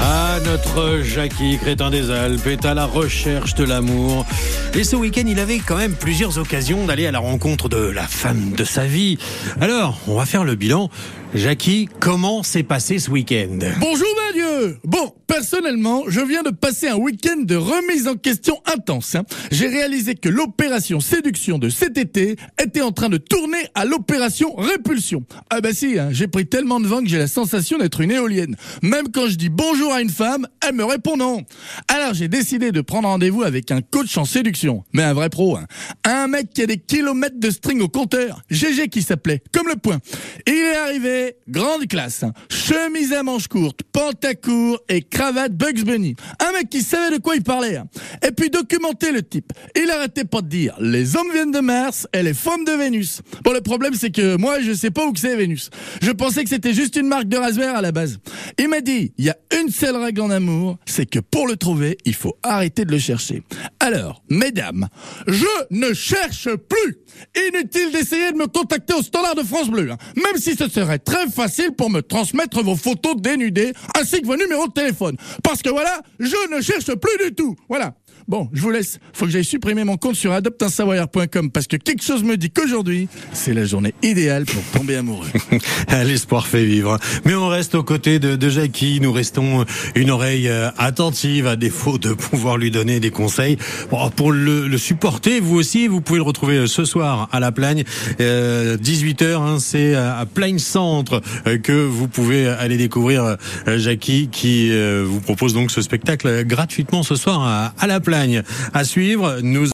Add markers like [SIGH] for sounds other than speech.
Ah, notre Jackie, crétin des Alpes, est à la recherche de l'amour. Et ce week-end, il avait quand même plusieurs occasions d'aller à la rencontre de la femme de sa vie. Alors, on va faire le bilan. Jackie, comment s'est passé ce week-end? Bonjour Manu Bon, personnellement, je viens de passer un week-end de remise en question intense. hein. J'ai réalisé que l'opération séduction de cet été était en train de tourner à l'opération répulsion. Ah bah si, hein, j'ai pris tellement de vent que j'ai la sensation d'être une éolienne. Même quand je dis bonjour à une femme, elle me répond non. Alors j'ai décidé de prendre rendez-vous avec un coach en séduction, mais un vrai pro. hein. Un mec qui a des kilomètres de string au compteur, GG qui s'appelait, comme le point. Il est arrivé, grande classe, chemise à manches courtes, pantacourt et cravate Bugs Bunny. Un mec qui savait de quoi il parlait. hein. Et puis documenter le type. Il arrêtait pas de dire, les hommes viennent de Mars et les femmes de Vénus. Bon, le problème c'est que moi je sais pas où que c'est Vénus. Je pensais que c'était juste une marque de raspberry à la base. Il m'a dit, il y a une seule règle en amour, c'est que pour le trouver, il faut arrêter de le chercher. Alors, mesdames, je ne cherche plus. Inutile d'essayer de me contacter au standard de France Bleu, hein. même si ce serait très facile pour me transmettre vos photos dénudées ainsi que vos numéros de téléphone. Parce que voilà, je ne cherche plus du tout. Voilà. Bon, je vous laisse. Faut que j'aille supprimer mon compte sur adopteinsavoyard.com parce que quelque chose me dit qu'aujourd'hui, c'est la journée idéale pour tomber amoureux. [LAUGHS] L'espoir fait vivre. Mais on reste aux côtés de, de Jackie. Nous restons une oreille euh, attentive à défaut de pouvoir lui donner des conseils. Pour le, supporter, vous aussi, vous pouvez le retrouver euh, ce soir à la Plagne. Euh, 18h, hein, c'est à Plagne Centre euh, que vous pouvez aller découvrir euh, Jackie qui euh, vous propose donc ce spectacle gratuitement ce soir à, à la Plagne. À suivre, nous